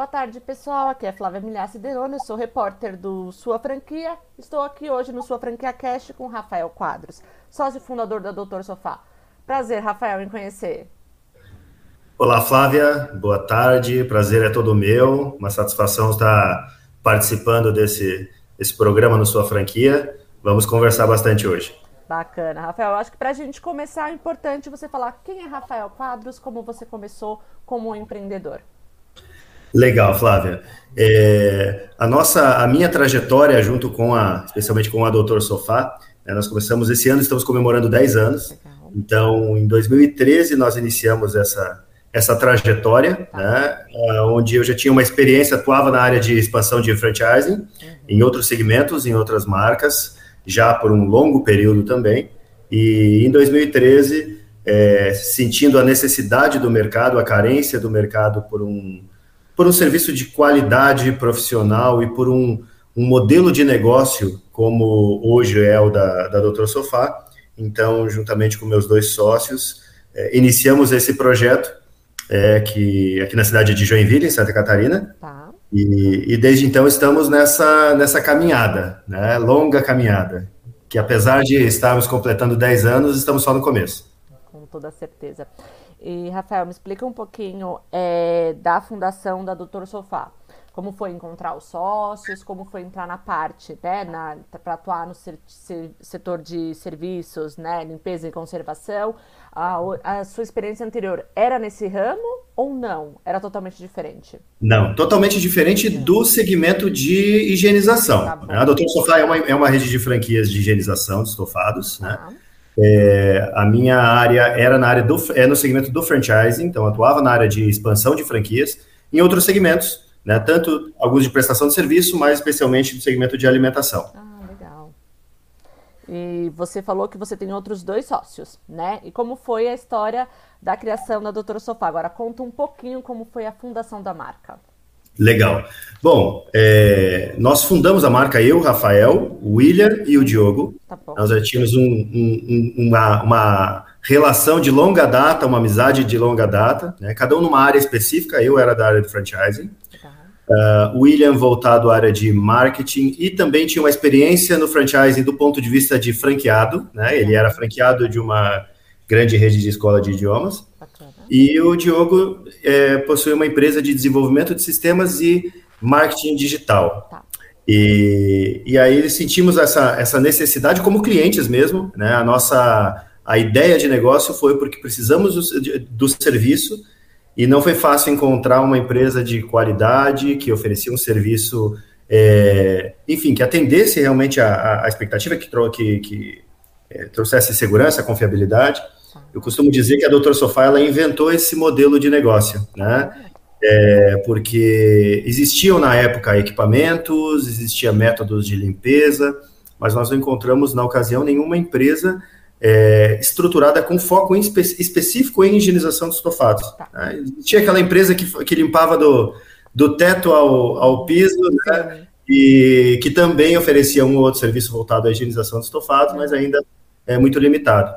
Boa tarde, pessoal. Aqui é Flávia Milhace eu sou repórter do Sua Franquia. Estou aqui hoje no Sua Franquia Cast com Rafael Quadros, sócio fundador da Doutor Sofá. Prazer, Rafael, em conhecer. Olá, Flávia. Boa tarde. Prazer é todo meu. Uma satisfação estar participando desse, desse programa no Sua Franquia. Vamos conversar bastante hoje. Bacana. Rafael, acho que para a gente começar é importante você falar quem é Rafael Quadros, como você começou como empreendedor. Legal, Flávia. É, a nossa, a minha trajetória junto com a, especialmente com a Doutor Sofá, né, nós começamos esse ano, estamos comemorando 10 anos. Legal. Então, em 2013 nós iniciamos essa essa trajetória, tá. né, onde eu já tinha uma experiência, atuava na área de expansão de franchising, uhum. em outros segmentos, em outras marcas, já por um longo período também. E em 2013, é, sentindo a necessidade do mercado, a carência do mercado por um por um serviço de qualidade profissional e por um, um modelo de negócio como hoje é o da, da Doutor Sofá. Então, juntamente com meus dois sócios, é, iniciamos esse projeto é, que aqui na cidade de Joinville, em Santa Catarina. Tá. E, e, desde então estamos nessa, nessa caminhada, né, longa caminhada, que apesar de estarmos completando 10 anos, estamos só no começo. Com toda certeza. E, Rafael, me explica um pouquinho é, da fundação da Doutor Sofá. Como foi encontrar os sócios, como foi entrar na parte, né, para atuar no ser, ser, setor de serviços, né, limpeza e conservação. A, a, sua experiência anterior era nesse ramo ou não? Era totalmente diferente? Não, totalmente diferente do segmento de higienização. Tá a Doutor Sofá é uma, é uma rede de franquias de higienização de estofados, né? É, a minha área era na área do é no segmento do franchising, então atuava na área de expansão de franquias, em outros segmentos, né, tanto alguns de prestação de serviço, mas especialmente do segmento de alimentação. Ah, legal. E você falou que você tem outros dois sócios, né? E como foi a história da criação da Doutora Sofá? Agora conta um pouquinho como foi a fundação da marca. Legal. Bom, é, nós fundamos a marca eu, Rafael, o William e o Diogo. Tá nós já tínhamos um, um, uma, uma, relação de longa data, uma amizade de longa data, né? cada um numa área específica. Eu era da área de franchising, uh, William voltado à área de marketing e também tinha uma experiência no franchising do ponto de vista de franqueado. Né? Ele era franqueado de uma grande rede de escola de idiomas. E o Diogo é, possui uma empresa de desenvolvimento de sistemas e marketing digital. Tá. E, e aí sentimos essa, essa necessidade como clientes mesmo, né? A nossa a ideia de negócio foi porque precisamos do, do serviço e não foi fácil encontrar uma empresa de qualidade que oferecia um serviço, é, enfim, que atendesse realmente a, a expectativa que, que, que é, trouxesse segurança, confiabilidade. Eu costumo dizer que a Doutor Sofá ela inventou esse modelo de negócio, né? É, porque existiam na época equipamentos, existia métodos de limpeza, mas nós não encontramos na ocasião nenhuma empresa é, estruturada com foco em espe específico em higienização de estofados. Tá. Né? Tinha aquela empresa que, que limpava do, do teto ao, ao piso, né? e que também oferecia um ou outro serviço voltado à higienização de estofados, mas ainda é muito limitado.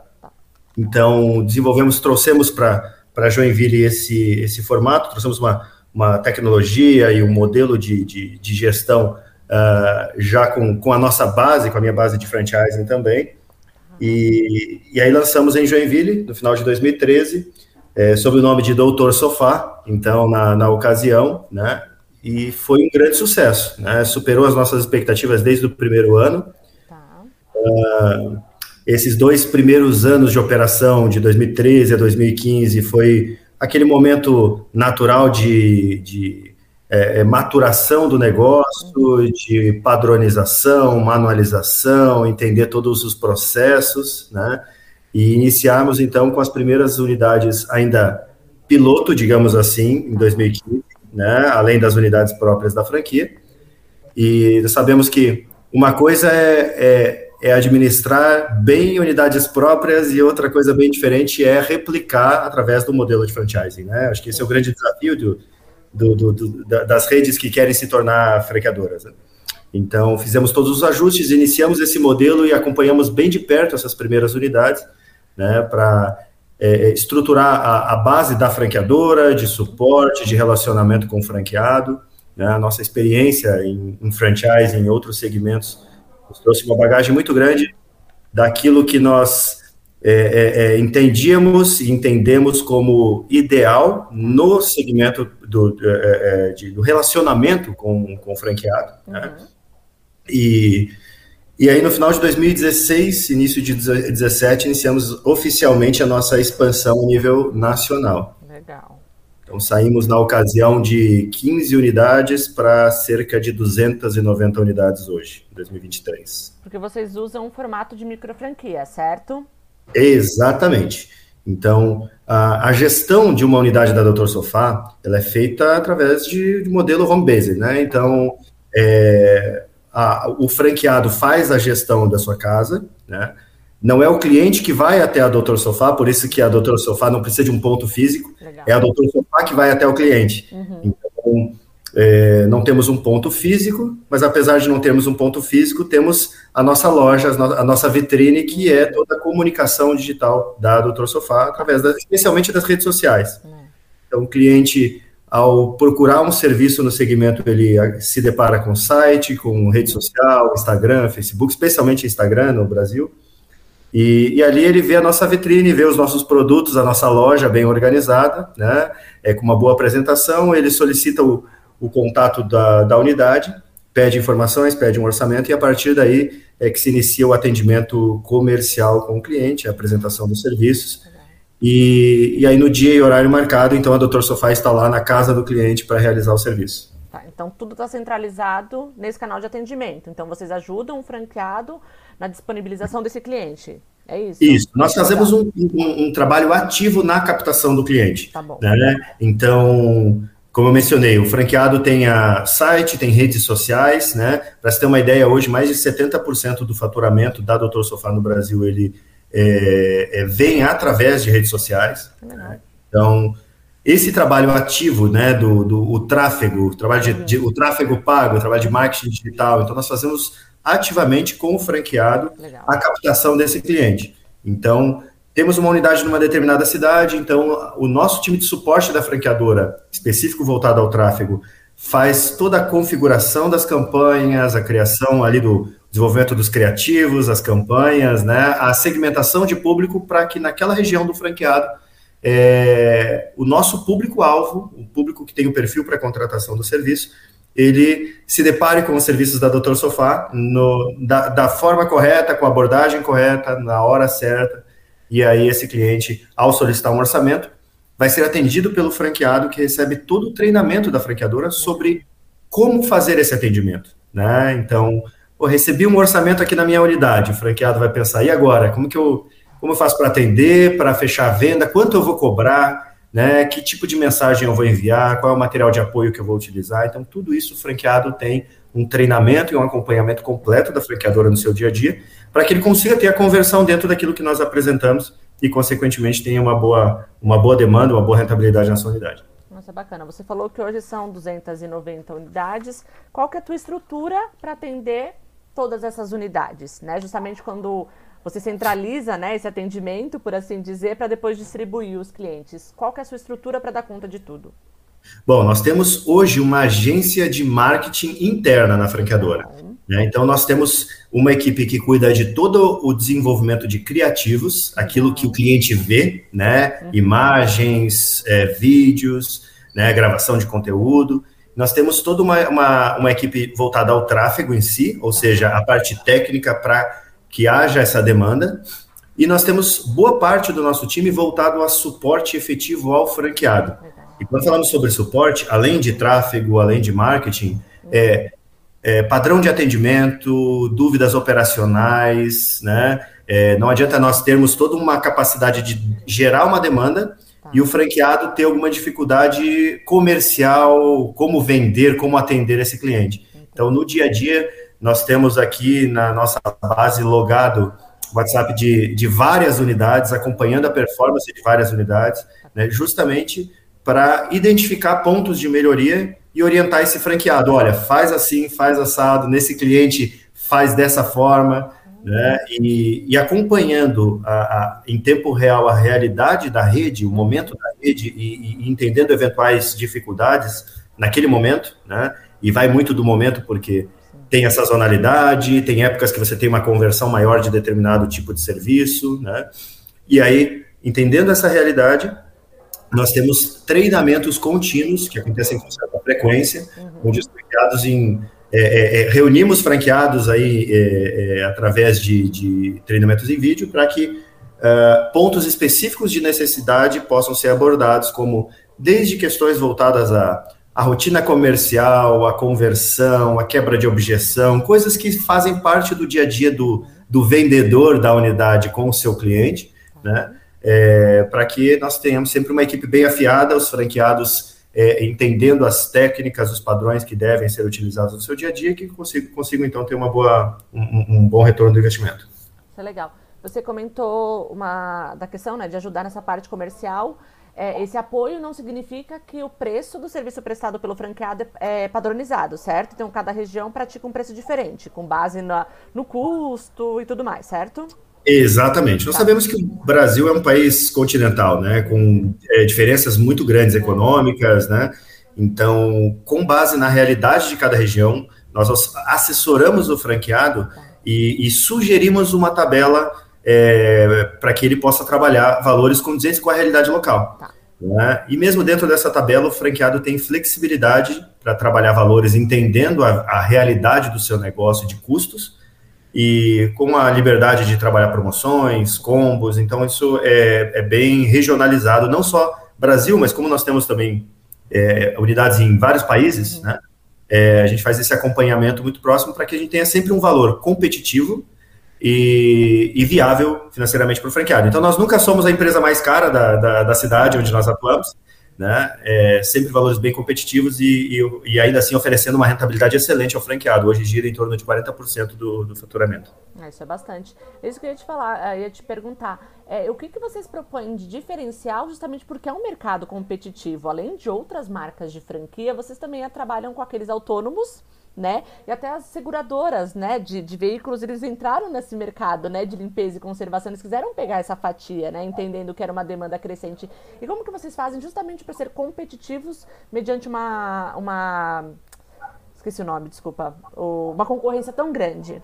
Então, desenvolvemos, trouxemos para Joinville esse, esse formato, trouxemos uma, uma tecnologia e um modelo de, de, de gestão uh, já com, com a nossa base, com a minha base de franchising também. E, e aí lançamos em Joinville, no final de 2013, é, sob o nome de Doutor Sofá, então, na, na ocasião, né? E foi um grande sucesso, né? Superou as nossas expectativas desde o primeiro ano. Tá. Uh, esses dois primeiros anos de operação, de 2013 a 2015, foi aquele momento natural de, de é, é, maturação do negócio, de padronização, manualização, entender todos os processos, né? E iniciarmos então com as primeiras unidades ainda piloto, digamos assim, em 2015, né? Além das unidades próprias da franquia. E sabemos que uma coisa é, é é administrar bem unidades próprias e outra coisa bem diferente é replicar através do modelo de franchising, né? Acho que esse é o grande desafio do, do, do, do das redes que querem se tornar franqueadoras. Né? Então, fizemos todos os ajustes, iniciamos esse modelo e acompanhamos bem de perto essas primeiras unidades, né, para é, estruturar a, a, base da franqueadora, de suporte, de relacionamento com o franqueado. Né? A nossa experiência em, em franchise, em outros segmentos, nos trouxe uma bagagem muito grande daquilo que nós é, é, é, entendíamos e entendemos como ideal no segmento do, é, é, de, do relacionamento com, com o franqueado. Né? Uhum. Né? E, e aí, no final de 2016, início de 2017, iniciamos oficialmente a nossa expansão a nível nacional. Legal. Então, saímos na ocasião de 15 unidades para cerca de 290 unidades hoje, em 2023. Porque vocês usam um formato de micro franquia, certo? Exatamente. Então, a, a, gestão de uma unidade da Doutor Sofá, ela é feita através de, de modelo home-based, né? Então, é, a, o franqueado faz a gestão da sua casa, né? Não é o cliente que vai até a Doutor Sofá, por isso que a Doutor Sofá não precisa de um ponto físico, Legal. é a Doutor Sofá que vai até o cliente. Uhum. Então, é, não temos um ponto físico, mas apesar de não termos um ponto físico, temos a nossa loja, a nossa vitrine, que é toda a comunicação digital da Doutor Sofá, através, das, especialmente das redes sociais. Uhum. Então, o cliente, ao procurar um serviço no segmento, ele se depara com site, com rede social, Instagram, Facebook, especialmente Instagram no Brasil, e, e, ali ele vê a nossa vitrine, vê os nossos produtos, a nossa loja bem organizada, né? É, com uma boa apresentação, ele solicita o, o contato da, da unidade, pede informações, pede um orçamento e a partir daí é que se inicia o atendimento comercial com o cliente, a apresentação dos serviços. E, e aí no dia e horário marcado, então a Doutor Sofá está lá na casa do cliente para realizar o serviço. Tá, então tudo está centralizado nesse canal de atendimento. Então vocês ajudam o franqueado na disponibilização desse cliente. É isso? Isso. Nós fazemos um, um, um, trabalho ativo na captação do cliente. Tá bom. Né? Então, como eu mencionei, o franqueado tem a site, tem redes sociais, né? Para você ter uma ideia, hoje mais de 70% do faturamento da Doutor Sofá no Brasil ele é, é, vem através de redes sociais. Né? Então, esse trabalho ativo, né, do, do o tráfego, o trabalho de, de, o tráfego pago, o trabalho de marketing digital, então nós fazemos ativamente com o franqueado Legal. a captação desse cliente. Então, temos uma unidade numa determinada cidade, então o nosso time de suporte da franqueadora, específico voltado ao tráfego, faz toda a configuração das campanhas, a criação ali do desenvolvimento dos criativos, as campanhas, né, a segmentação de público para que naquela região do franqueado é, o nosso público-alvo, o público que tem o perfil para contratação do serviço, ele se depare com os serviços da Doutor Sofá no, da, da forma correta, com a abordagem correta, na hora certa, e aí esse cliente, ao solicitar um orçamento, vai ser atendido pelo franqueado que recebe todo o treinamento da franqueadora sobre como fazer esse atendimento, né? Então, eu recebi um orçamento aqui na minha unidade, o franqueado vai pensar, e agora? Como que eu, como eu faço para atender, para fechar a venda, quanto eu vou cobrar, né? Que tipo de mensagem eu vou enviar, qual é o material de apoio que eu vou utilizar? Então, tudo isso o franqueado tem um treinamento e um acompanhamento completo da franqueadora no seu dia a dia, para que ele consiga ter a conversão dentro daquilo que nós apresentamos e, consequentemente, tenha uma boa, uma boa demanda, uma boa rentabilidade na sua unidade. Nossa, bacana. Você falou que hoje são 290 unidades. Qual que é a tua estrutura para atender todas essas unidades? Né? Justamente quando você centraliza né, esse atendimento, por assim dizer, para depois distribuir os clientes. Qual que é a sua estrutura para dar conta de tudo? Bom, nós temos hoje uma agência de marketing interna na franqueadora. Né? Então, nós temos uma equipe que cuida de todo o desenvolvimento de criativos, aquilo que o cliente vê, né? Uhum. Imagens, é, vídeos, né? gravação de conteúdo. Nós temos toda uma, uma, uma equipe voltada ao tráfego em si, ou seja, a parte técnica para que haja essa demanda. E nós temos boa parte do nosso time voltado a suporte efetivo ao franqueado. E quando falamos sobre suporte, além de tráfego, além de marketing, é, é padrão de atendimento, dúvidas operacionais, né? É, não adianta nós termos toda uma capacidade de gerar uma demanda tá. e o franqueado ter alguma dificuldade comercial, como vender, como atender esse cliente. Então, no dia a dia, nós temos aqui na nossa base logado WhatsApp de, de várias unidades, acompanhando a performance de várias unidades, né, justamente para identificar pontos de melhoria e orientar esse franqueado. Olha, faz assim, faz assado, nesse cliente faz dessa forma, né, e, e acompanhando a, a, em tempo real a realidade da rede, o momento da rede e, e, entendendo eventuais dificuldades naquele momento, né, e vai muito do momento porque tem essa sazonalidade, tem épocas que você tem uma conversão maior de determinado tipo de serviço, né, e aí, entendendo essa realidade, nós temos treinamentos contínuos que acontecem com certa frequência, uhum. onde os franqueados em é, é, é, reunimos franqueados aí é, é, através de, de, treinamentos em vídeo para que uh, pontos específicos de necessidade possam ser abordados, como desde questões voltadas à, à rotina comercial, à conversão, à quebra de objeção, coisas que fazem parte do dia a dia do, do vendedor da unidade com o seu cliente, né? É, para que nós tenhamos sempre uma equipe bem afiada, os franqueados é, entendendo as técnicas, os padrões que devem ser utilizados no seu dia a dia, que consigo, consigo então ter uma boa, um, um bom retorno do investimento. Isso é legal. Você comentou uma da questão né, de ajudar nessa parte comercial. É, esse apoio não significa que o preço do serviço prestado pelo franqueado é, é padronizado, certo? Então, cada região pratica um preço diferente, com base na, no custo e tudo mais, certo? Exatamente. Nós sabemos que o Brasil é um país continental, né, com é, diferenças muito grandes econômicas, né. Então, com base na realidade de cada região, nós assessoramos o franqueado e, e sugerimos uma tabela é, para que ele possa trabalhar valores condizentes com a realidade local. Tá. Né? E mesmo dentro dessa tabela, o franqueado tem flexibilidade para trabalhar valores entendendo a, a realidade do seu negócio de custos e com a liberdade de trabalhar promoções, combos, então isso é, é bem regionalizado, não só Brasil, mas como nós temos também é, unidades em vários países, uhum. né? É, a gente faz esse acompanhamento muito próximo para que a gente tenha sempre um valor competitivo e, e viável financeiramente para o franqueado. Então, nós nunca somos a empresa mais cara da, da, da cidade onde nós atuamos, né? É, sempre valores bem competitivos e, e, e, ainda assim oferecendo uma rentabilidade excelente ao franqueado. Hoje gira em torno de 40% do, do faturamento. É, isso é bastante. É isso que eu ia te falar, eu ia te perguntar. É, o que, que vocês propõem de diferencial justamente porque é um mercado competitivo? Além de outras marcas de franquia, vocês também trabalham com aqueles autônomos né? E até as seguradoras, né, de, de veículos, eles entraram nesse mercado, né, de limpeza e conservação, eles quiseram pegar essa fatia, né, entendendo que era uma demanda crescente. E como que vocês fazem justamente para ser competitivos mediante uma, uma, esqueci o nome, desculpa, uma concorrência tão grande?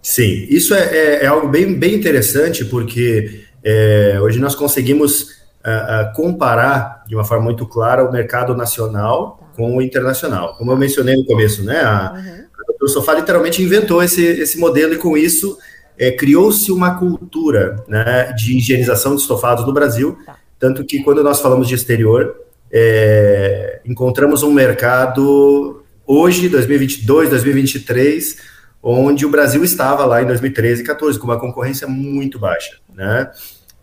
Sim, isso é, é, é algo bem, bem interessante, porque é, hoje nós conseguimos uh, comparar de uma forma muito clara o mercado nacional com o internacional. Como eu mencionei no começo, né? A, uhum. a Dr. Sofá literalmente inventou esse, esse modelo e com isso é, criou-se uma cultura né, de higienização de estofados no Brasil, tá. tanto que quando nós falamos de exterior, é, encontramos um mercado hoje, 2022, 2023, onde o Brasil estava lá em 2013 e 2014, com uma concorrência muito baixa. Né?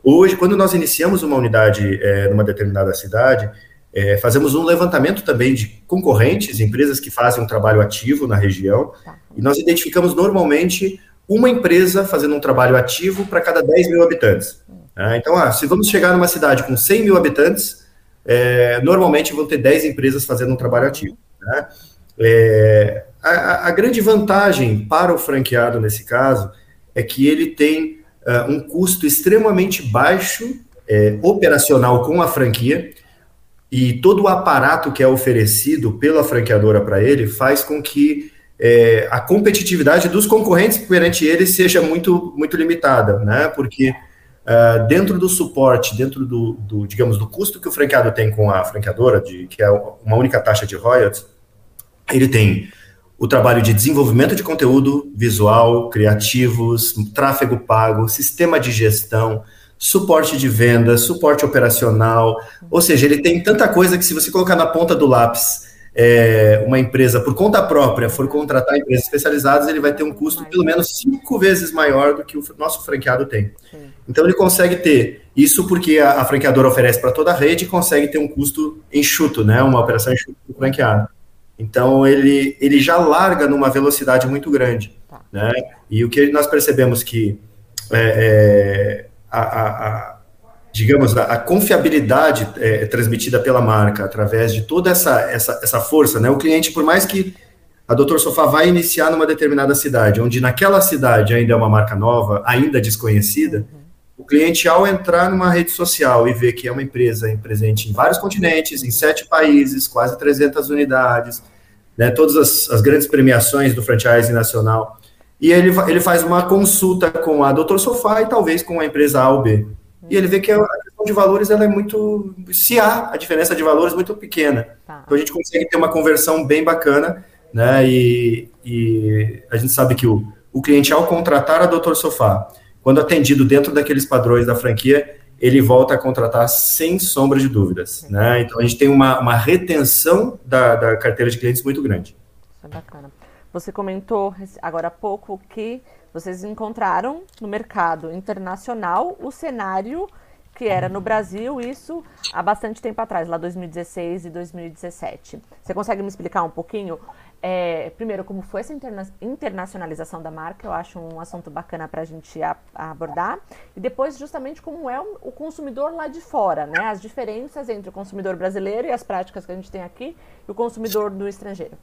Hoje, quando nós iniciamos uma unidade é, numa determinada cidade, é, fazemos um levantamento também de concorrentes, empresas que fazem um trabalho ativo na região, tá. e nós identificamos normalmente uma empresa fazendo um trabalho ativo para cada 10 mil habitantes. Né? então, ah, se vamos chegar numa cidade com 100 mil habitantes, é, normalmente vão ter 10 empresas fazendo um trabalho ativo. Né? É, a, a, grande vantagem para o franqueado nesse caso é que ele tem uh, um custo extremamente baixo é, operacional com a franquia, e todo o aparato que é oferecido pela franqueadora para ele faz com que é, a competitividade dos concorrentes perante ele seja muito, muito limitada, né? Porque uh, dentro do suporte, dentro do, do, digamos, do custo que o franqueado tem com a franqueadora, de, que é uma única taxa de royalties, ele tem o trabalho de desenvolvimento de conteúdo visual, criativos, tráfego pago, sistema de gestão, suporte de venda, suporte operacional, ou seja, ele tem tanta coisa que se você colocar na ponta do lápis é, uma empresa por conta própria for contratar empresas especializadas, ele vai ter um custo pelo menos cinco vezes maior do que o nosso franqueado tem. Então ele consegue ter isso porque a, a franqueadora oferece para toda a rede e consegue ter um custo enxuto, né? Uma operação enxuta do franqueado. Então ele, ele já larga numa velocidade muito grande, tá. né? E o que nós percebemos que é, é, a, a, a digamos, a, confiabilidade é, transmitida pela marca através de toda essa, essa, essa força, né? O cliente, por mais que a Doutor Sofá vai iniciar numa determinada cidade, onde naquela cidade ainda é uma marca nova, ainda desconhecida, uhum. O cliente, ao entrar numa rede social e ver que é uma empresa presente em vários continentes, em sete países, quase 300 unidades, né, todas as, as grandes premiações do franchise nacional, e ele, ele faz uma consulta com a Doutor Sofá e talvez com a empresa A ou B. E ele vê que a questão de valores ela é muito. Se há a diferença de valores muito pequena. Tá. Então a gente consegue ter uma conversão bem bacana, né? E, e a gente sabe que o, o cliente, ao contratar a Doutor Sofá, quando atendido dentro daqueles padrões da franquia, ele volta a contratar sem sombra de dúvidas. Né? Então a gente tem uma, uma retenção da, da carteira de clientes muito grande. Isso é bacana. Você comentou agora há pouco que vocês encontraram no mercado internacional o cenário que era no Brasil, isso há bastante tempo atrás, lá 2016 e 2017. Você consegue me explicar um pouquinho, é, primeiro, como foi essa interna internacionalização da marca? Eu acho um assunto bacana para a gente abordar. E depois, justamente, como é o, consumidor lá de fora, né? As diferenças entre o consumidor brasileiro e as práticas que a gente tem aqui e o consumidor do estrangeiro.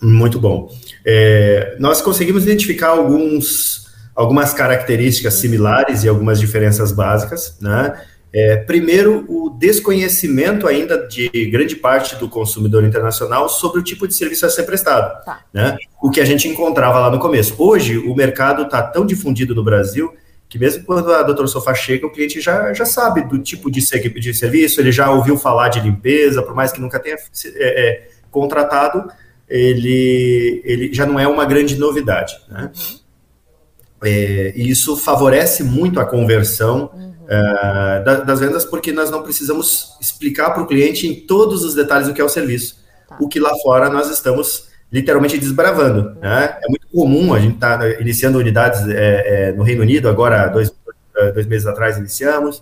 Muito bom. É, nós conseguimos identificar alguns, algumas características similares e algumas diferenças básicas, né? É, primeiro, o desconhecimento ainda de grande parte do consumidor internacional sobre o tipo de serviço a ser prestado, tá. né? O que a gente encontrava lá no começo. Hoje, o mercado está tão difundido no Brasil que mesmo quando a doutora Sofá chega, o cliente já, já sabe do tipo de, de serviço, ele já ouviu falar de limpeza, por mais que nunca tenha é, é, contratado, ele, ele já não é uma grande novidade. Né? Uhum. É, e isso favorece muito a conversão uhum. Uh, da, das vendas, porque nós não precisamos explicar para o cliente em todos os detalhes o que é o serviço. Tá. O que lá fora nós estamos literalmente desbravando. Uhum. Né? É muito comum, a gente está iniciando unidades é, é, no Reino Unido, agora, dois, dois meses atrás, iniciamos.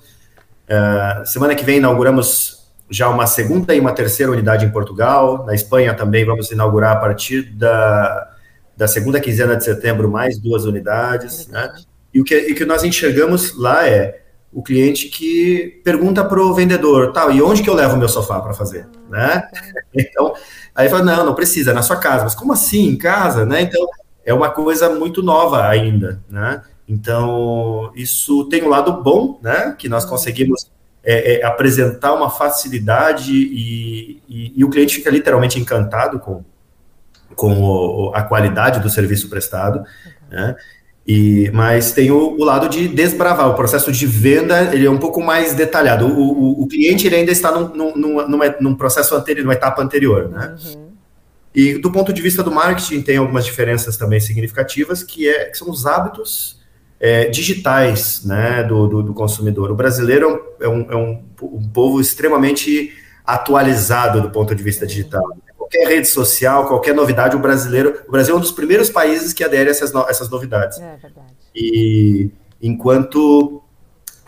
Uh, semana que vem inauguramos já uma segunda e uma terceira unidade em Portugal. Na Espanha também vamos inaugurar a partir da, da segunda quinzena de setembro mais duas unidades. Né? E o que, e que nós enxergamos lá é o cliente que pergunta para o vendedor, tal, e onde que eu levo o meu sofá para fazer, né? Então, aí fala, não, não precisa, é na sua casa. Mas como assim, em casa, né? Então, é uma coisa muito nova ainda, né? Então, isso tem um lado bom, né? Que nós conseguimos é, é, apresentar uma facilidade e, e, e, o cliente fica literalmente encantado com, com o, a qualidade do serviço prestado, né? E, mas tem o, o, lado de desbravar, o processo de venda ele é um pouco mais detalhado. O, o, o cliente ele ainda está num, num, num, num, processo anterior, numa etapa anterior, né? Uhum. E do ponto de vista do marketing tem algumas diferenças também significativas, que, é, que são os hábitos é, digitais né, do, do, do, consumidor. O brasileiro é um, é um, um, povo extremamente atualizado do ponto de vista digital. Qualquer rede social, qualquer novidade, o brasileiro. O Brasil é um dos primeiros países que adere a essas, no, essas novidades. É verdade. E enquanto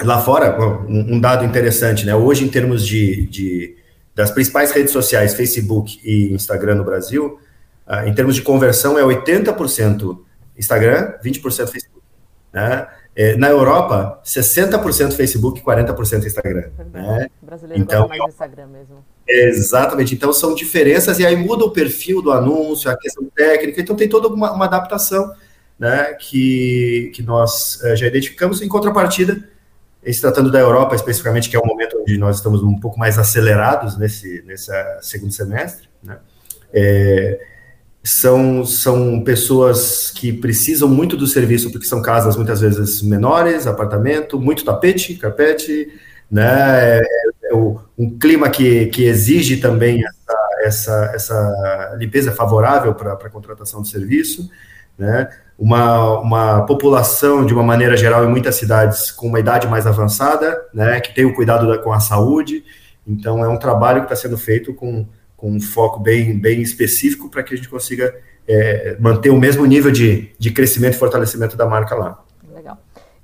lá fora, um, um dado interessante, né? Hoje, em termos de, de das principais redes sociais, Facebook e Instagram no Brasil, uh, em termos de conversão, é 80% Instagram, 20% Facebook. Né? É, na Europa, 60% Facebook e 40% Instagram. Né? O brasileiro então, mais Instagram mesmo. Exatamente. Então, são diferenças e aí muda o perfil do anúncio, a questão técnica. Então, tem toda uma, uma adaptação né, que, que nós é, já identificamos. Em contrapartida, se tratando da Europa especificamente, que é o momento onde nós estamos um pouco mais acelerados nesse, nesse segundo semestre, né, é, são, são pessoas que precisam muito do serviço, porque são casas muitas vezes menores, apartamento, muito tapete, carpete, né? É um clima que, que exige também essa, essa, essa limpeza favorável para a contratação de serviço, né? Uma, uma população, de uma maneira geral, em muitas cidades com uma idade mais avançada, né? Que tem o cuidado da, com a saúde. Então, é um trabalho que está sendo feito com com um foco bem, bem específico para que a gente consiga é, manter o mesmo nível de, de crescimento e fortalecimento da marca lá.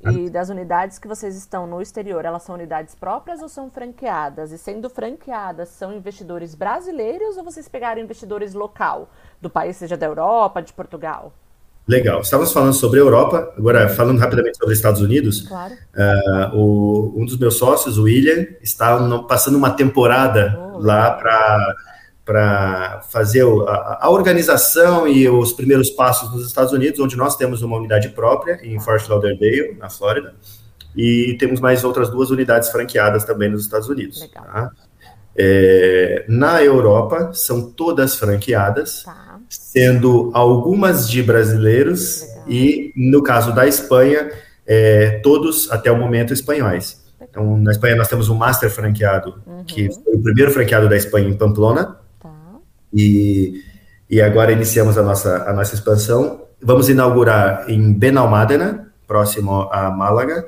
Legal. E das unidades que vocês estão no exterior, elas são unidades próprias ou são franqueadas? E sendo franqueadas, são investidores brasileiros ou vocês pegaram investidores local, do país, seja da Europa, de Portugal? Legal. Estávamos falando sobre a Europa, agora falando rapidamente sobre os Estados Unidos. Claro. Uh, o, um dos meus sócios, o William, está passando uma temporada oh, lá para para fazer a, a, organização e os primeiros passos nos Estados Unidos, onde nós temos uma unidade própria em Fort Lauderdale, na Flórida, e temos mais outras duas unidades franqueadas também nos Estados Unidos. Tá? É, na Europa, são todas franqueadas, tá. sendo algumas de brasileiros Legal. e, no caso da Espanha, é, todos até o momento espanhóis. Então, na Espanha nós temos um master franqueado, uhum. que foi o primeiro franqueado da Espanha em Pamplona, tá. E, e agora iniciamos a nossa, a nossa expansão. Vamos inaugurar em Benalmádena, próximo a Málaga,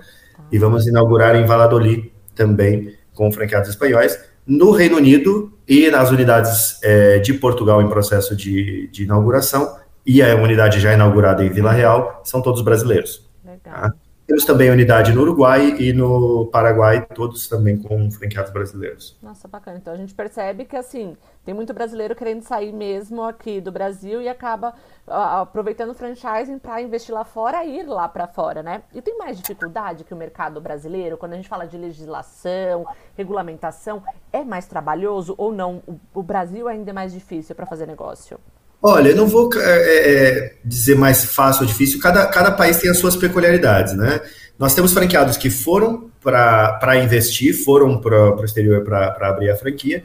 e vamos inaugurar em Valladolid também com franqueados espanhóis. No Reino Unido e nas unidades é, de Portugal em processo de, de, inauguração, e a unidade já inaugurada em Vila Real, são todos brasileiros. Legal. Tá? Temos também unidade no Uruguai e no Paraguai, todos também com franqueados brasileiros. Nossa, bacana. Então a gente percebe que assim, tem muito brasileiro querendo sair mesmo aqui do Brasil e acaba uh, aproveitando o franchising para investir lá fora e ir lá para fora, né? E tem mais dificuldade que o mercado brasileiro, quando a gente fala de legislação, regulamentação, é mais trabalhoso ou não? O, o Brasil ainda é mais difícil para fazer negócio? Olha, eu não vou é, é, dizer mais fácil ou difícil, cada, cada país tem as suas peculiaridades, né? Nós temos franqueados que foram para investir, foram para o exterior para abrir a franquia,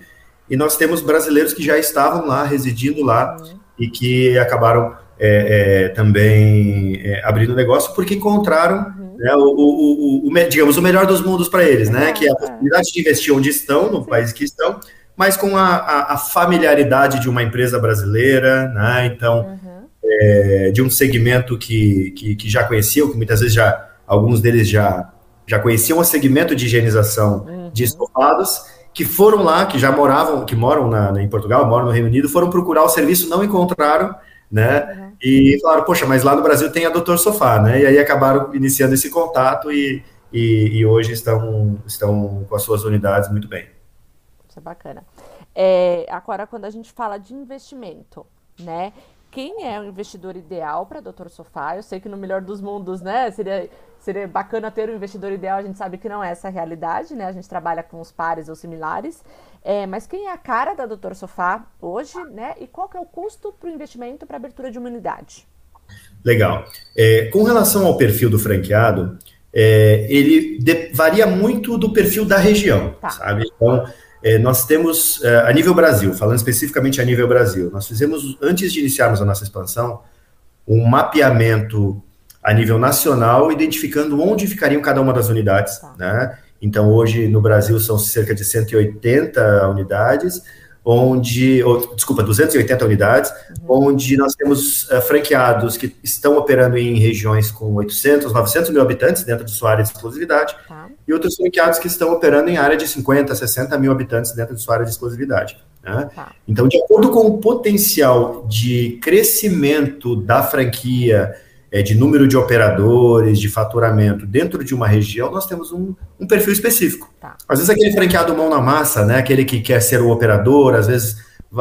e nós temos brasileiros que já estavam lá, residindo lá, uhum. e que acabaram é, é, também é, abrindo negócio porque encontraram uhum. né, o, o, o, o, digamos, o melhor dos mundos para eles, né? Que é a possibilidade de investir onde estão, no Sim. país que estão, mas com a, a, a familiaridade de uma empresa brasileira, né? Então, uhum. é, de um segmento que, que, que, já conheciam, que muitas vezes já, alguns deles já, já conheciam o segmento de higienização uhum. de estofados, que foram lá, que já moravam, que moram na, em Portugal, moram no Reino Unido, foram procurar o serviço, não encontraram, né? Uhum. E falaram, poxa, mas lá no Brasil tem a Doutor Sofá, né? E aí acabaram iniciando esse contato e, e, e hoje estão, estão com as suas unidades muito bem é bacana. É, agora, quando a gente fala de investimento, né? Quem é o investidor ideal para Doutor Sofá? Eu sei que no melhor dos mundos, né? Seria, seria bacana ter um investidor ideal. A gente sabe que não é essa a realidade, né? A gente trabalha com os pares ou similares. É, mas quem é a cara da Doutor Sofá hoje, né? E qual que é o custo para o investimento para abertura de uma unidade? Legal. É, com relação ao perfil do franqueado, é, ele de, varia muito do perfil da região, tá. sabe? Então, nós temos, é, a nível Brasil, falando especificamente a nível Brasil, nós fizemos, antes de iniciarmos a nossa expansão, um mapeamento a nível nacional, identificando onde ficariam cada uma das unidades, tá. né? Então, hoje no Brasil são cerca de 180 unidades, onde, ou, desculpa, 280 unidades, uhum. onde nós temos uh, franqueados que estão operando em regiões com 800, 900 mil habitantes dentro de sua área de exclusividade, tá. e outros franqueados que estão operando em área de 50, 60 mil habitantes dentro de sua área de exclusividade. Né? Tá. Então, de acordo com o potencial de crescimento da franquia, é, de número de operadores, de faturamento dentro de uma região, nós temos um, um perfil específico. Tá. Às vezes aquele franqueado mão na massa, né, aquele que quer ser o operador, às vezes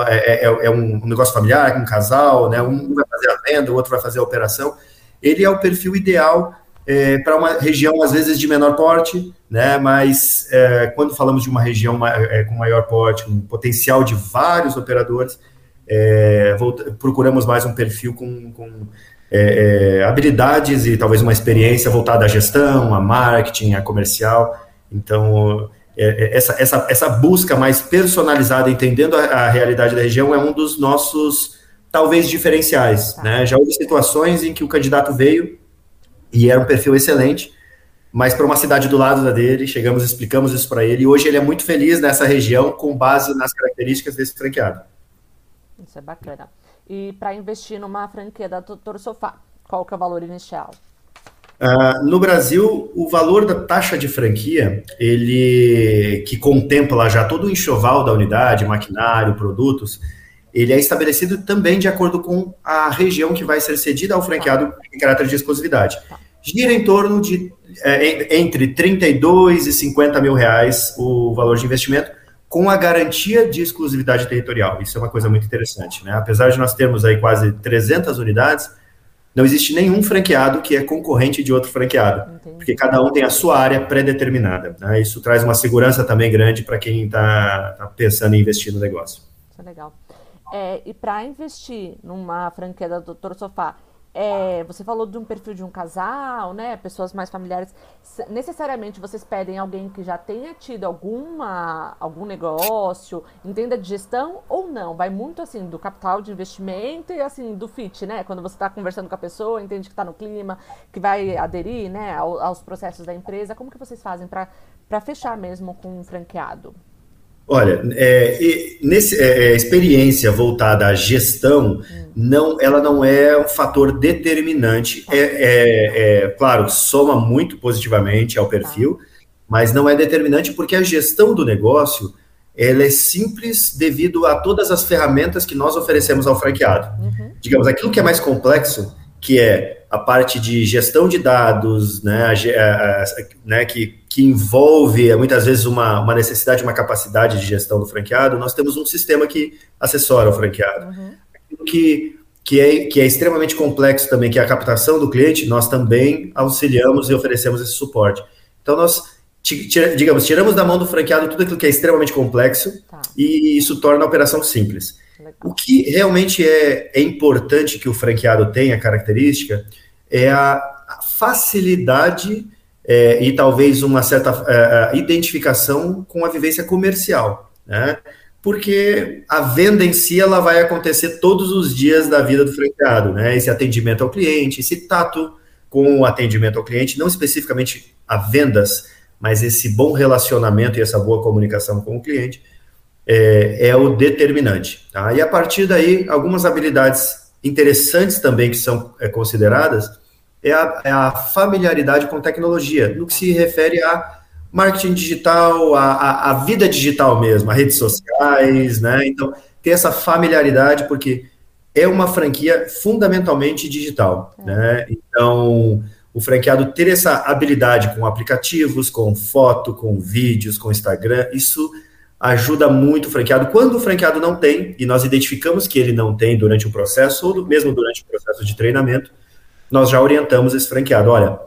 é, é, é um negócio familiar, um casal, né, um vai fazer a venda, o outro vai fazer a operação. Ele é o perfil ideal é, para uma região, às vezes, de menor porte, né, mas é, quando falamos de uma região é, com maior porte, um potencial de vários operadores, volta, procuramos mais um perfil com, com é, é, habilidades e talvez uma experiência voltada à gestão, a marketing, a comercial. Então, é, é, essa, essa, essa busca mais personalizada, entendendo a, a, realidade da região, é um dos nossos, talvez, diferenciais. Tá. Né? Já houve situações em que o candidato veio e era um perfil excelente, mas para uma cidade do lado da dele, chegamos, explicamos isso para ele, e hoje ele é muito feliz nessa região com base nas características desse franqueado. Isso é bacana e para investir numa franquia da Doutor Sofá? Qual que é o valor inicial? Uh, no Brasil, o valor da taxa de franquia, ele que contempla já todo o enxoval da unidade, maquinário, produtos, ele é estabelecido também de acordo com a região que vai ser cedida ao franqueado em caráter de exclusividade. Gira em torno de é, entre 32 e 50 mil reais o valor de investimento, com a garantia de exclusividade territorial. Isso é uma coisa muito interessante, né? Apesar de nós termos aí quase 300 unidades, não existe nenhum franqueado que é concorrente de outro franqueado, Entendi. porque cada um tem a sua área pré-determinada. Né? Isso traz uma segurança também grande para quem está tá pensando em investir no negócio. Isso é legal. É, e para investir numa franquia da Doutor Sofá, é, você falou de um perfil de um casal, né? Pessoas mais familiares. Necessariamente vocês pedem alguém que já tenha tido alguma, algum negócio, entenda de gestão ou não? Vai muito assim do capital de investimento e assim do fit, né? Quando você está conversando com a pessoa, entende que está no clima, que vai aderir, né, aos processos da empresa. Como que vocês fazem para fechar mesmo com um franqueado? Olha, é, nesse, é, é, experiência voltada à gestão, não, ela não é um fator determinante. É, é, é, claro, soma muito positivamente ao perfil, mas não é determinante porque a gestão do negócio ela é simples devido a todas as ferramentas que nós oferecemos ao franqueado. Uhum. Digamos, aquilo que é mais complexo, que é a parte de gestão de dados, né, a, a, a, né que que envolve muitas vezes uma, uma necessidade, uma capacidade de gestão do franqueado, nós temos um sistema que assessora o franqueado. Uhum. Que, que, é, que é extremamente complexo também, que é a captação do cliente, nós também auxiliamos e oferecemos esse suporte. Então, nós, digamos, tiramos da mão do franqueado tudo aquilo que é extremamente complexo tá. e isso torna a operação simples. O que realmente é, é importante que o franqueado tenha característica é a, a facilidade é, e talvez uma certa é, é, identificação com a vivência comercial, né? Porque a venda em si ela vai acontecer todos os dias da vida do franqueado, né? Esse atendimento ao cliente, esse tato com o atendimento ao cliente, não especificamente a vendas, mas esse bom relacionamento e essa boa comunicação com o cliente é, é o determinante. Tá? E a partir daí, algumas habilidades interessantes também que são é, consideradas é a, é a, familiaridade com tecnologia, no que se refere a marketing digital, a, a, a, vida digital mesmo, a redes sociais, né? Então, ter essa familiaridade, porque é uma franquia fundamentalmente digital, é. né? Então, o franqueado ter essa habilidade com aplicativos, com foto, com vídeos, com Instagram, isso ajuda muito o franqueado. Quando o franqueado não tem, e nós identificamos que ele não tem durante o processo, ou mesmo durante o processo de treinamento, nós já orientamos esse franqueado. Olha,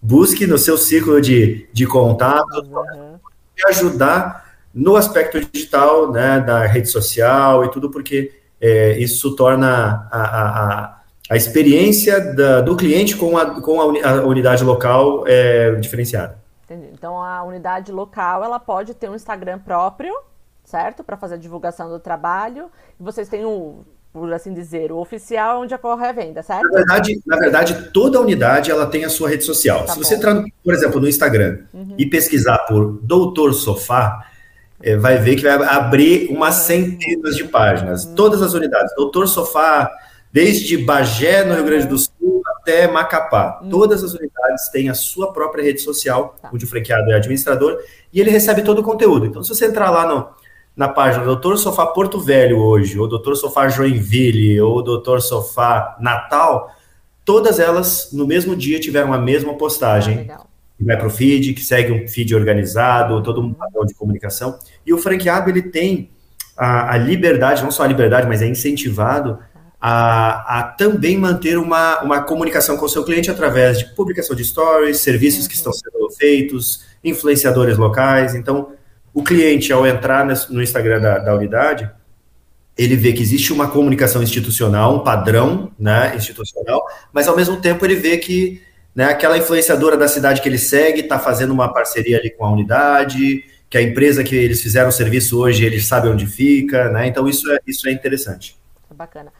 busque no seu ciclo de, de contato uhum. ajudar no aspecto digital, né, da rede social e tudo, porque é, isso torna a, a, a experiência da, do cliente com a, com a unidade local é, diferenciada. Entendi. Então, a unidade local, ela pode ter um Instagram próprio, certo? Para fazer a divulgação do trabalho. E vocês têm o por assim dizer, o oficial onde ocorre a venda, certo? Na verdade, na verdade toda unidade ela tem a sua rede social. Tá Se você entrar, por exemplo, no Instagram uhum. e pesquisar por Doutor Sofá, é, vai ver que vai abrir umas uhum. centenas de páginas. Uhum. Todas as unidades. Doutor Sofá, desde Bagé, no Rio Grande do Sul, até Macapá. Uhum. Todas as unidades têm a sua própria rede social, tá. onde o franqueado é administrador, e ele recebe todo o conteúdo. Então, se você entrar lá no na página Doutor Sofá Porto Velho hoje, ou Doutor Sofá Joinville, ou Doutor Sofá Natal, todas elas no mesmo dia tiveram a mesma postagem. Ah, que vai para o feed, que segue um feed organizado, todo um padrão de comunicação. E o franqueado ele tem a, a, liberdade, não só a liberdade, mas é incentivado a, a, também manter uma, uma comunicação com o seu cliente através de publicação de stories, serviços uhum. que estão sendo feitos, influenciadores locais. Então, o cliente, ao entrar no Instagram da, da unidade, ele vê que existe uma comunicação institucional, um padrão né, institucional, mas ao mesmo tempo ele vê que né, aquela influenciadora da cidade que ele segue está fazendo uma parceria ali com a unidade, que a empresa que eles fizeram o serviço hoje, eles sabem onde fica, né? Então isso é, isso é interessante. Bacana.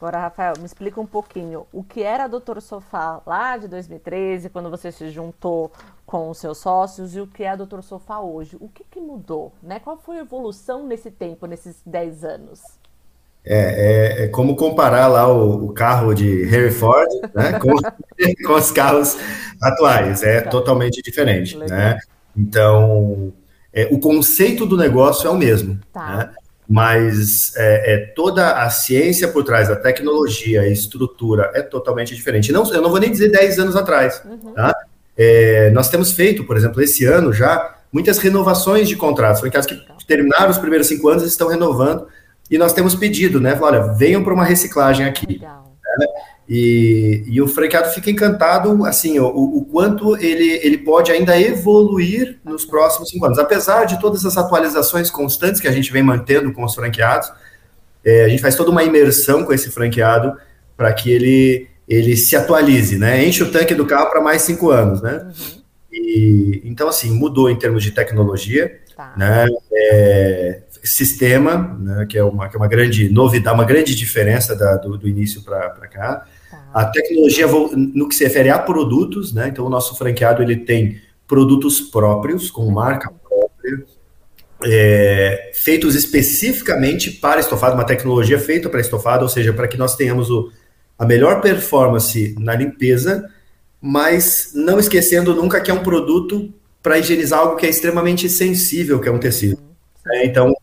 Agora, Rafael, me explica um pouquinho o que era a Doutor Sofá lá de 2013, quando você se juntou com os seus sócios, e o que é a Doutor Sofá hoje. O que, que mudou? Né? Qual foi a evolução nesse tempo, nesses 10 anos? É, é, é como comparar lá o, o, carro de Harry Ford né, com, com os carros atuais. É tá. totalmente diferente. Né? Então, é, o conceito do negócio é o mesmo. Tá. Né? Mas é, é, toda a ciência por trás da tecnologia e estrutura é totalmente diferente. Não, eu não vou nem dizer 10 anos atrás. Uhum. Tá? É, nós temos feito, por exemplo, esse ano já, muitas renovações de contratos. Foi casos que terminaram os primeiros cinco anos e estão renovando. E nós temos pedido, né? Olha, venham para uma reciclagem aqui. Né? E, e, o franqueado fica encantado, assim, o, o, quanto ele, ele pode ainda evoluir nos próximos cinco anos. Apesar de todas as atualizações constantes que a gente vem mantendo com os franqueados, é, a gente faz toda uma imersão com esse franqueado para que ele, ele se atualize, né? Enche o tanque do carro para mais cinco anos, né? Uhum. E, então, assim, mudou em termos de tecnologia, tá. né? É, sistema, né, que, é uma, que é uma grande novidade, uma grande diferença da, do, do, início para cá. Tá. A tecnologia, no que se refere a produtos, né? Então, o nosso franqueado ele tem produtos próprios, com marca própria, é, feitos especificamente para estofado, uma tecnologia feita para estofado, ou seja, para que nós tenhamos o, a melhor performance na limpeza, mas não esquecendo nunca que é um produto para higienizar algo que é extremamente sensível, que é um tecido. É, então,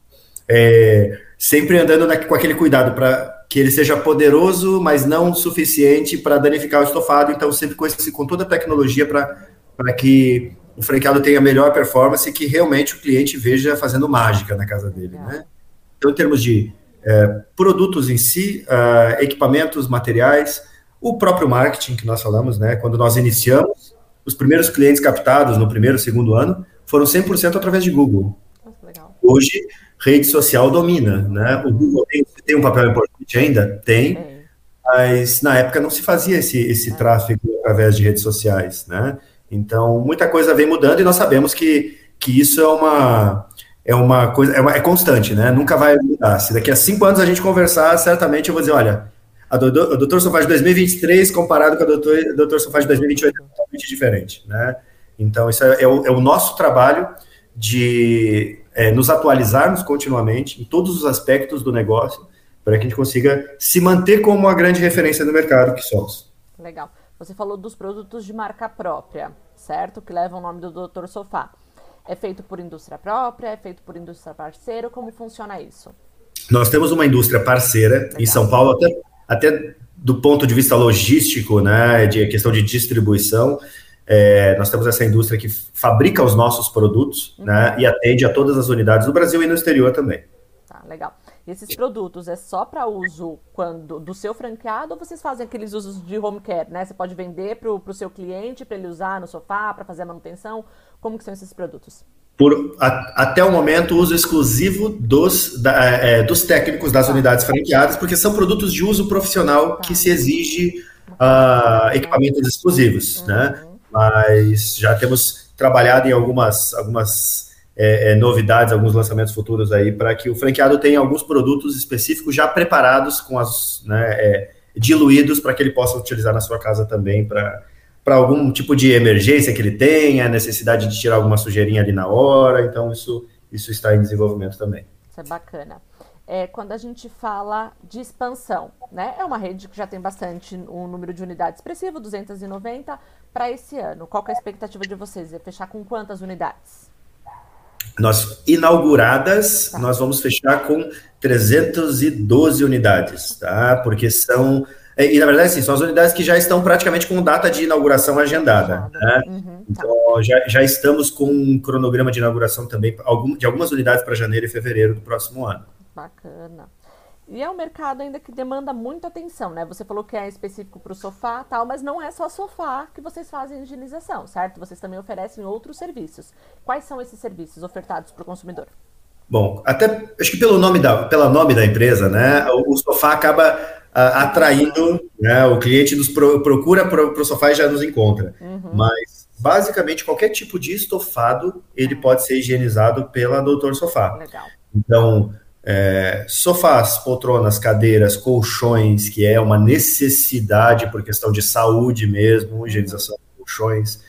é, sempre andando na, com aquele cuidado para que ele seja poderoso, mas não suficiente para danificar o estofado. Então, sempre com, esse, com toda a tecnologia para que o franqueado tenha melhor performance e que realmente o cliente veja fazendo mágica na casa dele. Né? Então, em termos de é, produtos em si, uh, equipamentos, materiais, o próprio marketing que nós falamos, né? Quando nós iniciamos, os primeiros clientes captados no primeiro, segundo ano foram 100% através de Google. Hoje, rede social domina, né? O Google tem, tem um papel importante ainda? Tem, é. mas na época não se fazia esse, esse é. tráfego através de redes sociais, né? Então, muita coisa vem mudando e nós sabemos que, que isso é uma, é uma coisa, é, uma, é constante, né? Nunca vai mudar. Se daqui a cinco anos a gente conversar, certamente eu vou dizer, olha, a do, a doutor Sofá de 2023 comparado com a doutor, doutor Sofá de 2028 é totalmente diferente, né? Então, isso é, é, o, é o, nosso trabalho de é, nos atualizarmos continuamente em todos os aspectos do negócio para que a gente consiga se manter como uma grande referência no mercado que somos. Legal. Você falou dos produtos de marca própria, certo? Que levam o nome do doutor Sofá. É feito por indústria própria? É feito por indústria parceira? Como funciona isso? Nós temos uma indústria parceira Legal. em São Paulo, até, até do ponto de vista logístico, né, de questão de distribuição. É, nós temos essa indústria que fabrica os nossos produtos uhum. né, e atende a todas as unidades do Brasil e no exterior também. Tá, legal. E esses produtos é só para uso quando do seu franqueado ou vocês fazem aqueles usos de home care, né? Você pode vender para o seu cliente, para ele usar no sofá, para fazer a manutenção? Como que são esses produtos? Por, a, até o momento, uso exclusivo dos, da, é, é dos técnicos das unidades franqueadas, porque são produtos de uso profissional tá. que se exige uh, equipamentos exclusivos, uhum. né? Mas já temos trabalhado em algumas, algumas é, é, novidades, alguns lançamentos futuros aí, para que o franqueado tenha alguns produtos específicos já preparados, com as né, é, diluídos, para que ele possa utilizar na sua casa também para algum tipo de emergência que ele tenha, necessidade de tirar alguma sujeirinha ali na hora. Então, isso, isso está em desenvolvimento também. Isso é bacana. É, quando a gente fala de expansão, né? É uma rede que já tem bastante, um número de unidades expressivo, 290 para esse ano. Qual é a expectativa de vocês? É fechar com quantas unidades? Nós, inauguradas, tá. nós vamos fechar com 312 unidades, tá? Porque são é, e, na verdade, sim, são as unidades que já estão praticamente com data de inauguração agendada. Né? Uhum, tá. então, já, já estamos com um cronograma de inauguração também de algumas unidades para janeiro e fevereiro do próximo ano. Bacana. E é um mercado ainda que demanda muita atenção, né? Você falou que é específico para o sofá tal, mas não é só sofá que vocês fazem higienização, certo? Vocês também oferecem outros serviços. Quais são esses serviços ofertados para o consumidor? Bom, até acho que pelo nome da, pela nome da empresa, né? O, o sofá acaba atraindo, né, o cliente nos pro, procura para o sofá e já nos encontra. Uhum. Mas, basicamente, qualquer tipo de estofado, ele pode ser higienizado pela Doutor Sofá. Legal. Então, é, sofás, poltronas, cadeiras, colchões, que é uma necessidade por questão de saúde mesmo, higienização de colchões,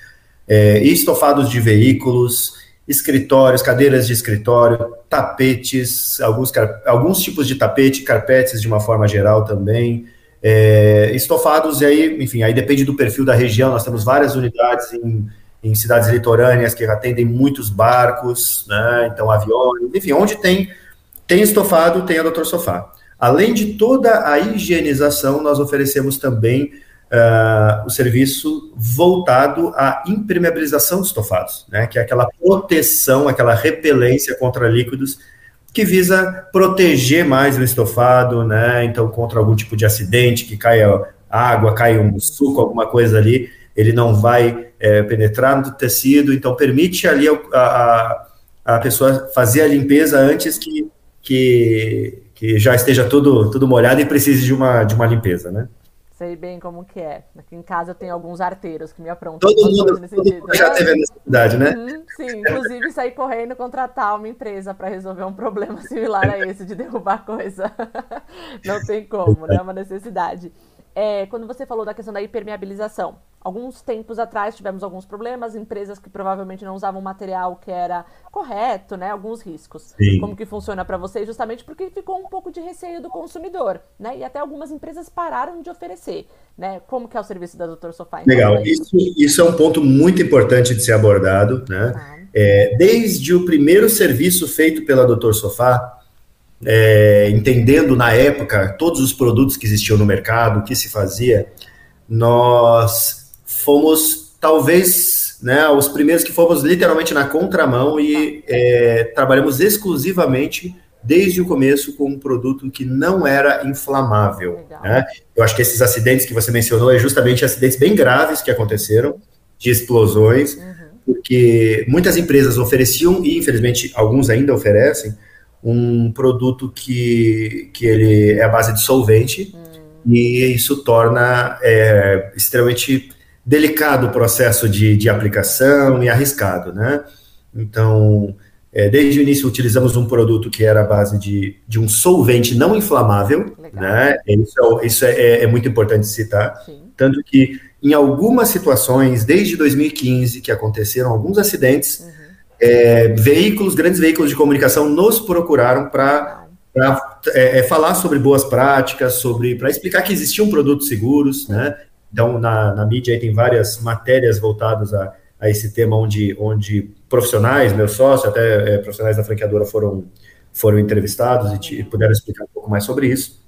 é, estofados de veículos, escritórios, cadeiras de escritório, tapetes, alguns, alguns tipos de tapete, carpetes de uma forma geral também, é, estofados, e aí, enfim, aí depende do perfil da região, nós temos várias unidades em, em cidades litorâneas que atendem muitos barcos, né, então aviões, enfim, onde tem, tem estofado, tem a Doutor Sofá. Além de toda a higienização, nós oferecemos também uh, o serviço voltado à impermeabilização dos estofados, né, que é aquela proteção, aquela repelência contra líquidos que visa proteger mais o estofado, né, então contra algum tipo de acidente, que caia água, caia um suco, alguma coisa ali, ele não vai é, penetrar no tecido, então permite ali a, a, a pessoa fazer a limpeza antes que, que que já esteja tudo, tudo molhado e precise de uma, de uma limpeza, né? Sei bem como que é. Aqui em casa eu tenho alguns arteiros que me aprontam. Todo mundo, todo mundo já teve a necessidade, né? Uhum, sim, inclusive sair correndo contratar uma empresa para resolver um problema similar a esse de derrubar coisa. Não tem como, né? É uma necessidade. É, quando você falou da questão da impermeabilização, alguns tempos atrás tivemos alguns problemas, empresas que provavelmente não usavam material que era correto, né? Alguns riscos. Sim. Como que funciona para vocês? Justamente porque ficou um pouco de receio do consumidor, né? E até algumas empresas pararam de oferecer, né? Como que é o serviço da Doutor Sofá? Então, Legal. Isso, isso é um ponto muito importante de ser abordado, né? Ah. É, desde o primeiro serviço feito pela Doutor Sofá, é, entendendo na época todos os produtos que existiam no mercado, o que se fazia, nós fomos talvez né, os primeiros que fomos literalmente na contramão e é, trabalhamos exclusivamente desde o começo com um produto que não era inflamável. Né? Eu acho que esses acidentes que você mencionou é justamente acidentes bem graves que aconteceram, de explosões, uhum. porque muitas empresas ofereciam, e infelizmente alguns ainda oferecem, um produto que, que ele é a base de solvente hum. e isso torna é, extremamente delicado o processo de, de aplicação e arriscado, né? Então, é, desde o início utilizamos um produto que era a base de, de um solvente não inflamável, Legal. né? Isso, é, isso é, é, é muito importante citar. Sim. Tanto que em algumas situações, desde 2015, que aconteceram alguns acidentes, uhum é, veículos, grandes veículos de comunicação nos procuraram para é, é, falar sobre boas práticas, sobre para explicar que existiam produtos seguros, né? Então, na, na mídia aí tem várias matérias voltadas a, a esse tema, onde, onde profissionais, meu sócio, até é, profissionais da franqueadora foram, foram entrevistados e, te, puderam explicar um pouco mais sobre isso.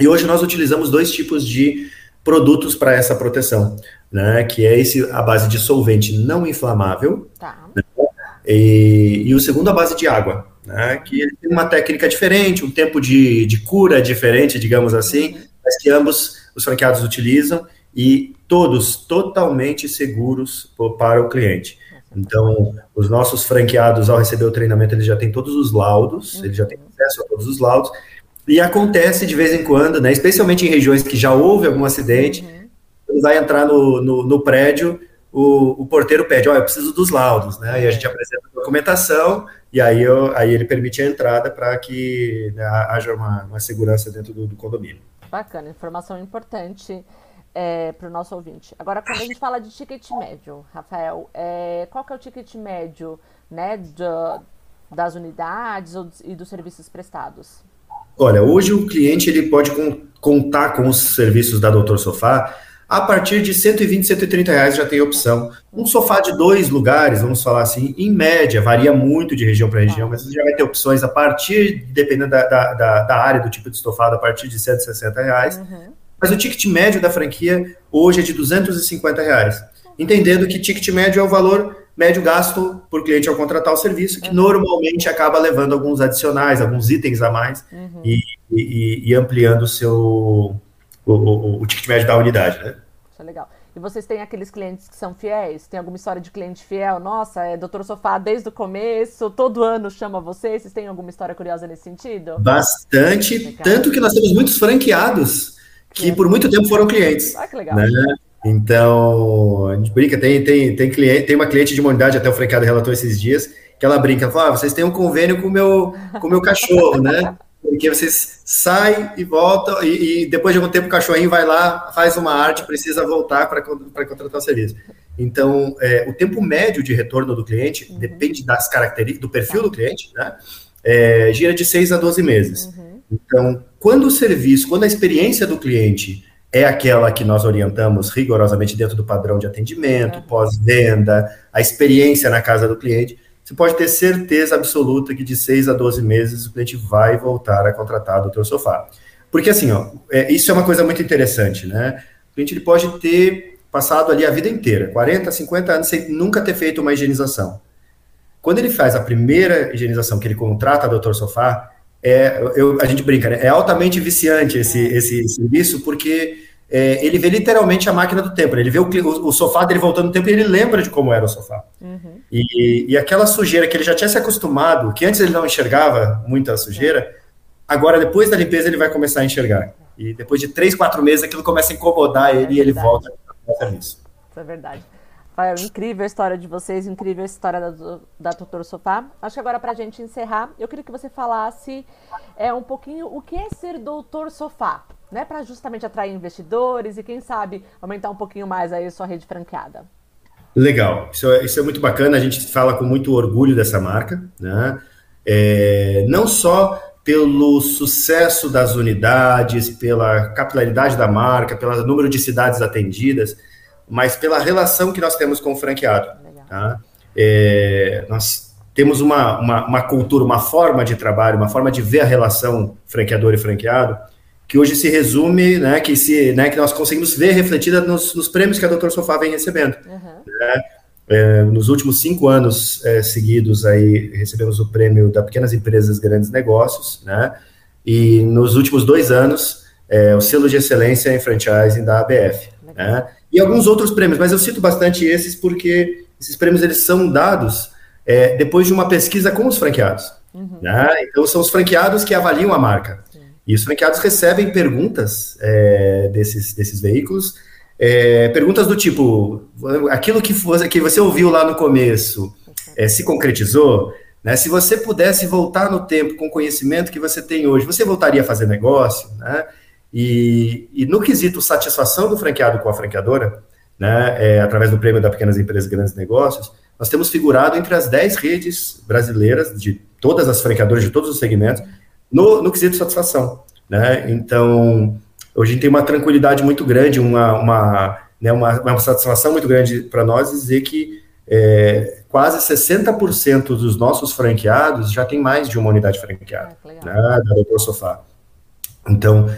E hoje nós utilizamos dois tipos de produtos para essa proteção, né? Que é esse a base de solvente não inflamável, tá. né? E, e o segundo, a base de água, né, que ele tem uma técnica diferente, um tempo de, de cura diferente, digamos assim, uhum. mas que ambos os franqueados utilizam e todos totalmente seguros para o cliente. Então, os nossos franqueados, ao receber o treinamento, eles já têm todos os laudos, uhum. eles já têm acesso a todos os laudos, e acontece de vez em quando, né, especialmente em regiões que já houve algum acidente, uhum. ele vai entrar no, no, no prédio, o, o porteiro pede, olha, eu preciso dos laudos, né? E a gente apresenta a documentação e aí, eu, aí ele permite a entrada para que né, haja uma, uma, segurança dentro do, do, condomínio. Bacana, informação importante é, para o nosso ouvinte. Agora, quando a gente fala de ticket médio, Rafael, é, qual que é o ticket médio né, do, das unidades e dos serviços prestados? Olha, hoje o cliente ele pode contar com os serviços da Doutor Sofá a partir de 120, 130 reais já tem opção. Um sofá de dois lugares, vamos falar assim, em média, varia muito de região para região, mas você já vai ter opções a partir, dependendo da, da, da, área, do tipo de estofado, a partir de 160 reais. Uhum. Mas o ticket médio da franquia hoje é de 250 reais. Entendendo que ticket médio é o valor médio gasto por cliente ao contratar o serviço, que uhum. normalmente acaba levando alguns adicionais, alguns itens a mais uhum. e, e, e ampliando o seu o, o, o ticket médio da unidade, né? Isso é legal. E vocês têm aqueles clientes que são fiéis? Tem alguma história de cliente fiel? Nossa, é Doutor Sofá desde o começo, todo ano chama vocês. Vocês têm alguma história curiosa nesse sentido? Bastante, legal. tanto que nós temos muitos franqueados que é. por muito tempo foram clientes. Ah, que legal. Né? Então, a gente brinca, tem, tem, tem, cliente, tem uma cliente de uma unidade, até o franqueado relatou esses dias, que ela brinca, ela fala, ah, vocês têm um convênio com o meu, com o meu cachorro, né? Porque vocês saem e voltam, e, e, depois de algum tempo o cachorrinho vai lá, faz uma arte, precisa voltar para contratar o serviço. Então, é, o tempo médio de retorno do cliente uhum. depende das características, do perfil do cliente, né? É, gira de 6 a 12 meses. Uhum. Então, quando o serviço, quando a experiência do cliente é aquela que nós orientamos rigorosamente dentro do padrão de atendimento, uhum. pós-venda, a experiência na casa do cliente, você pode ter certeza absoluta que de 6 a 12 meses o cliente vai voltar a contratar do teu sofá. Porque assim, ó, é, isso é uma coisa muito interessante, né? O cliente ele pode ter passado ali a vida inteira, 40, 50 anos, sem nunca ter feito uma higienização. Quando ele faz a primeira higienização que ele contrata a Doutor Sofá, é, eu, a gente brinca, né? É altamente viciante esse, esse serviço, porque é, ele vê literalmente a máquina do tempo. Né? Ele vê o, o, o, sofá dele voltando no tempo e ele lembra de como era o sofá. Uhum. E, e, aquela sujeira que ele já tinha se acostumado, que antes ele não enxergava muita sujeira, Agora, depois da limpeza, ele vai começar a enxergar. E depois de três, quatro meses, aquilo começa a incomodar ele e ele volta para o serviço. Isso é verdade. Rafael, incrível a história de vocês, incrível a história da, da Doutor Sofá. Acho que agora, para a gente encerrar, eu queria que você falasse é, um pouquinho o que é ser Doutor Sofá, né? Para justamente atrair investidores e, quem sabe, aumentar um pouquinho mais aí a sua rede franqueada. Legal, isso é, isso é muito bacana, a gente fala com muito orgulho dessa marca, né? É, não só pelo sucesso das unidades, pela capilaridade da marca, pelo número de cidades atendidas, mas pela relação que nós temos com o franqueado. Tá? É, nós temos uma, uma, uma, cultura, uma forma de trabalho, uma forma de ver a relação franqueador e franqueado, que hoje se resume, né, que, se, né, que nós conseguimos ver refletida nos, nos prêmios que a Doutor Sofá vem recebendo. Uhum. Né? É, nos últimos cinco anos é, seguidos aí recebemos o prêmio da Pequenas Empresas Grandes Negócios, né? E nos últimos dois anos é, o selo de excelência em franchising da ABF, né? e alguns outros prêmios, mas eu cito bastante esses porque esses prêmios eles são dados é, depois de uma pesquisa com os franqueados. Uhum. Né? Então são os franqueados que avaliam a marca. E os franqueados recebem perguntas é, desses, desses veículos, é, perguntas do tipo, aquilo que você, que você ouviu lá no começo é, se concretizou? Né? Se você pudesse voltar no tempo com o conhecimento que você tem hoje, você voltaria a fazer negócio? Né? E, e no quesito satisfação do franqueado com a franqueadora, né, é, através do prêmio da Pequenas Empresas e Grandes Negócios, nós temos figurado entre as 10 redes brasileiras, de todas as franqueadoras de todos os segmentos, no, no quesito satisfação. Né? Então, hoje a gente tem uma tranquilidade muito grande, uma, uma, né, uma, uma satisfação muito grande para nós dizer que é, quase 60% dos nossos franqueados já tem mais de uma unidade franqueada, ah, né, da Doutor Sofá. Então,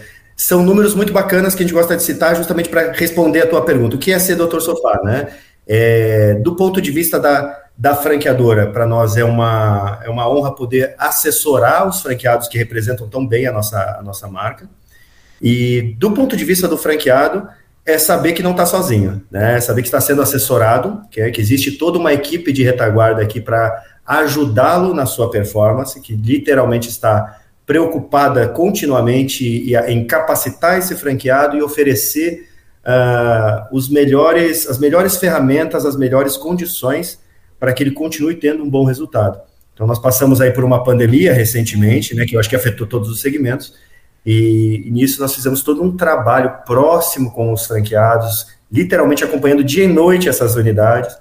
são números muito bacanas que a gente gosta de citar justamente para responder a tua pergunta. O que é ser doutor sofá, né? É, do ponto de vista da, da franqueadora, para nós é uma, é uma honra poder assessorar os franqueados que representam tão bem a nossa, a nossa marca. E do ponto de vista do franqueado, é saber que não está sozinho, né? Saber que está sendo assessorado, que, é, que existe toda uma equipe de retaguarda aqui para ajudá-lo na sua performance, que literalmente está preocupada continuamente em capacitar esse franqueado e oferecer uh, os melhores, as melhores ferramentas, as melhores condições para que ele continue tendo um bom resultado. Então, nós passamos aí por uma pandemia recentemente, né, que eu acho que afetou todos os segmentos, e, nisso nós fizemos todo um trabalho próximo com os franqueados, literalmente acompanhando dia e noite essas unidades,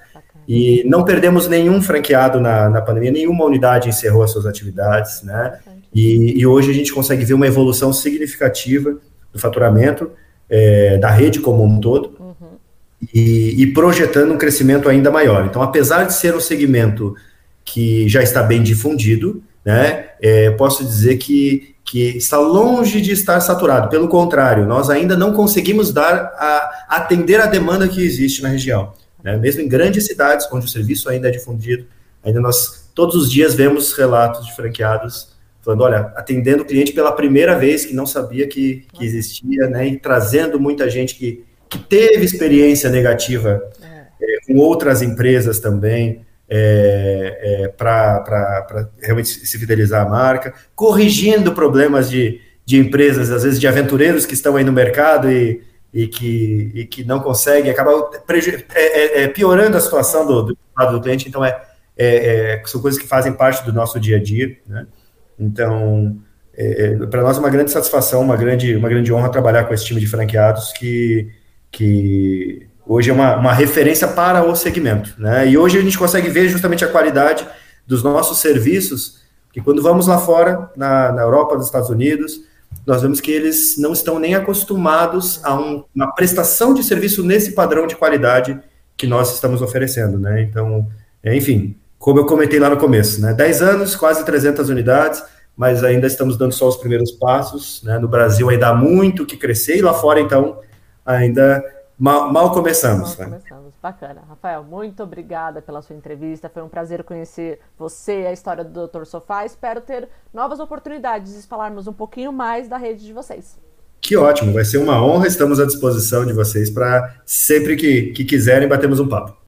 e não perdemos nenhum franqueado na, na pandemia, nenhuma unidade encerrou as suas atividades, né? E, e, hoje a gente consegue ver uma evolução significativa do faturamento é, da rede como um todo. E, e, projetando um crescimento ainda maior. Então, apesar de ser um segmento que já está bem difundido, né, é, posso dizer que, que está longe de estar saturado. Pelo contrário, nós ainda não conseguimos dar a, atender a demanda que existe na região. Né? Mesmo em grandes cidades, onde o serviço ainda é difundido, ainda nós todos os dias vemos relatos de franqueados falando, olha, atendendo o cliente pela primeira vez que não sabia que, que existia, né, e trazendo muita gente que, que teve experiência negativa é. É, com outras empresas também, é, é para realmente se fidelizar à marca, corrigindo problemas de, de empresas, às vezes de aventureiros que estão aí no mercado e, e, que, e que não conseguem, acabam é, é, piorando a situação do, do, do cliente, então é, são coisas que fazem parte do nosso dia a dia, né? Então, é, é para nós é uma grande satisfação, uma grande, uma grande honra trabalhar com esse time de franqueados que, que hoje é uma, uma referência para o segmento. Né? E hoje a gente consegue ver justamente a qualidade dos nossos serviços, que quando vamos lá fora, na, na Europa, nos Estados Unidos, nós vemos que eles não estão nem acostumados a um, uma prestação de serviço nesse padrão de qualidade que nós estamos oferecendo. Né? Então, enfim, como eu comentei lá no começo, né? 10 anos, quase 300 unidades, mas ainda estamos dando só os primeiros passos, né? No Brasil ainda há muito que crescer e lá fora, então, ainda mal, mal começamos. Mal né? começamos, bacana. Rafael, muito obrigada pela sua entrevista, foi um prazer conhecer você, a história do Dr. Sofá, espero ter novas oportunidades de falarmos um pouquinho mais da rede de vocês. Que ótimo, vai ser uma honra, estamos à disposição de vocês para sempre que, que quiserem batemos um papo.